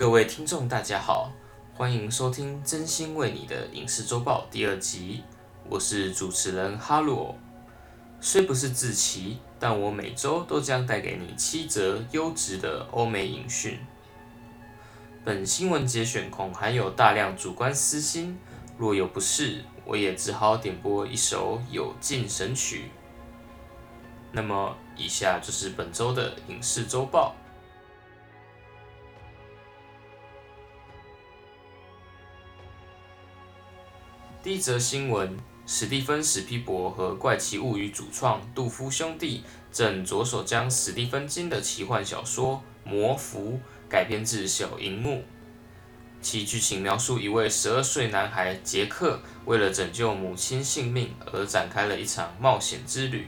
各位听众，大家好，欢迎收听《真心为你的影视周报》第二集，我是主持人哈罗。虽不是自旗，但我每周都将带给你七则优质的欧美影讯。本新闻节选恐含有大量主观私心，若有不适，我也只好点播一首有劲神曲。那么，以下就是本周的影视周报。第一则新闻：史蒂芬·史皮伯和《怪奇物语》主创杜夫兄弟正着手将史蒂芬金的奇幻小说《魔符》改编至小荧幕。其剧情描述一位十二岁男孩杰克为了拯救母亲性命而展开了一场冒险之旅。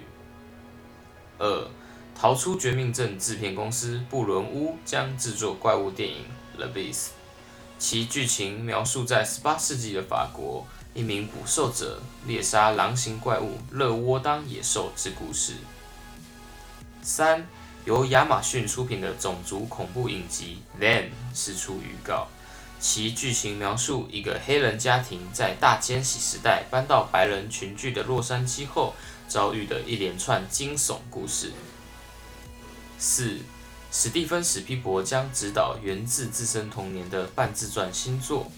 二、逃出绝命镇制片公司布伦屋将制作怪物电影《The Beast》，其剧情描述在十八世纪的法国。一名捕兽者猎杀狼形怪物热窝当野兽之故事。三，由亚马逊出品的种族恐怖影集《Then》释出预告，其剧情描述一个黑人家庭在大迁徙时代搬到白人群聚的洛杉矶后遭遇的一连串惊悚故事。四，史蒂芬史皮伯将执导源自自身童年的半自传新作。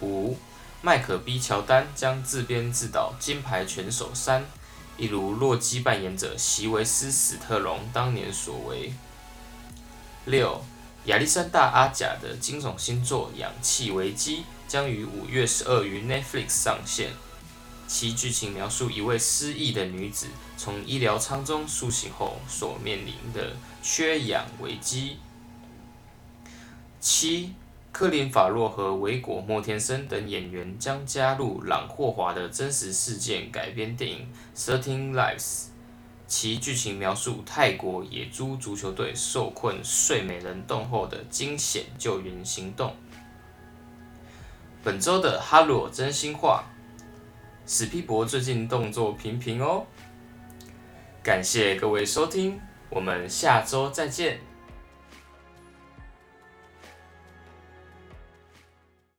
五。迈克 ·B· 乔丹将自编自导《金牌拳手三》，一如洛基扮演者席维斯·史特龙当年所为。六，亚历山大·阿贾的惊悚新作《氧气危机》将于五月十二于 Netflix 上线，其剧情描述一位失忆的女子从医疗舱中苏醒后所面临的缺氧危机。七。科林·法洛和维果·莫天森等演员将加入朗霍华的真实事件改编电影《Thirteen Lives》，其剧情描述泰国野猪足球队受困睡美人洞后的惊险救援行动。本周的哈罗真心话：史皮博最近动作频频哦。感谢各位收听，我们下周再见。